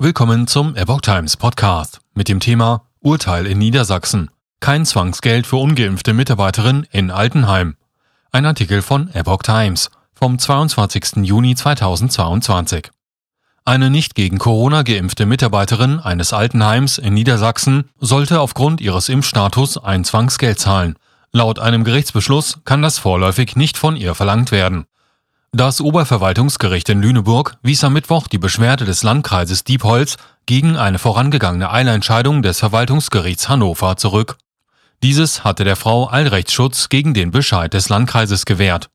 Willkommen zum Epoch Times Podcast mit dem Thema Urteil in Niedersachsen. Kein Zwangsgeld für ungeimpfte Mitarbeiterin in Altenheim. Ein Artikel von Epoch Times vom 22. Juni 2022. Eine nicht gegen Corona geimpfte Mitarbeiterin eines Altenheims in Niedersachsen sollte aufgrund ihres Impfstatus ein Zwangsgeld zahlen. Laut einem Gerichtsbeschluss kann das vorläufig nicht von ihr verlangt werden. Das Oberverwaltungsgericht in Lüneburg wies am Mittwoch die Beschwerde des Landkreises Diepholz gegen eine vorangegangene Eilentscheidung des Verwaltungsgerichts Hannover zurück. Dieses hatte der Frau Allrechtsschutz gegen den Bescheid des Landkreises gewährt.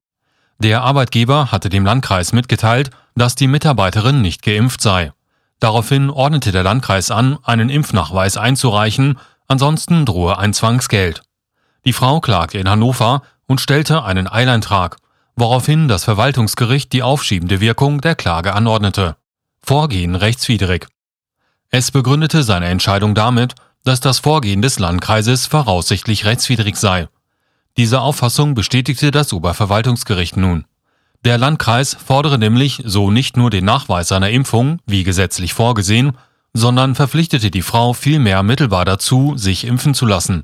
Der Arbeitgeber hatte dem Landkreis mitgeteilt, dass die Mitarbeiterin nicht geimpft sei. Daraufhin ordnete der Landkreis an, einen Impfnachweis einzureichen, ansonsten drohe ein Zwangsgeld. Die Frau klagte in Hannover und stellte einen Eileintrag woraufhin das Verwaltungsgericht die aufschiebende Wirkung der Klage anordnete. Vorgehen rechtswidrig. Es begründete seine Entscheidung damit, dass das Vorgehen des Landkreises voraussichtlich rechtswidrig sei. Diese Auffassung bestätigte das Oberverwaltungsgericht nun. Der Landkreis fordere nämlich so nicht nur den Nachweis seiner Impfung, wie gesetzlich vorgesehen, sondern verpflichtete die Frau vielmehr mittelbar dazu, sich impfen zu lassen.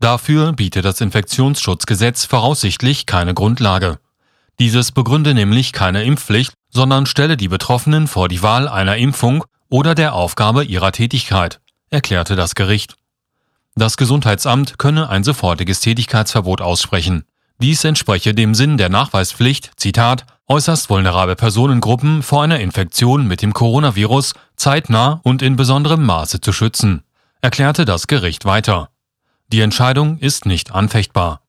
Dafür bietet das Infektionsschutzgesetz voraussichtlich keine Grundlage. Dieses begründe nämlich keine Impfpflicht, sondern stelle die Betroffenen vor die Wahl einer Impfung oder der Aufgabe ihrer Tätigkeit, erklärte das Gericht. Das Gesundheitsamt könne ein sofortiges Tätigkeitsverbot aussprechen. Dies entspreche dem Sinn der Nachweispflicht, Zitat, äußerst vulnerable Personengruppen vor einer Infektion mit dem Coronavirus zeitnah und in besonderem Maße zu schützen, erklärte das Gericht weiter. Die Entscheidung ist nicht anfechtbar.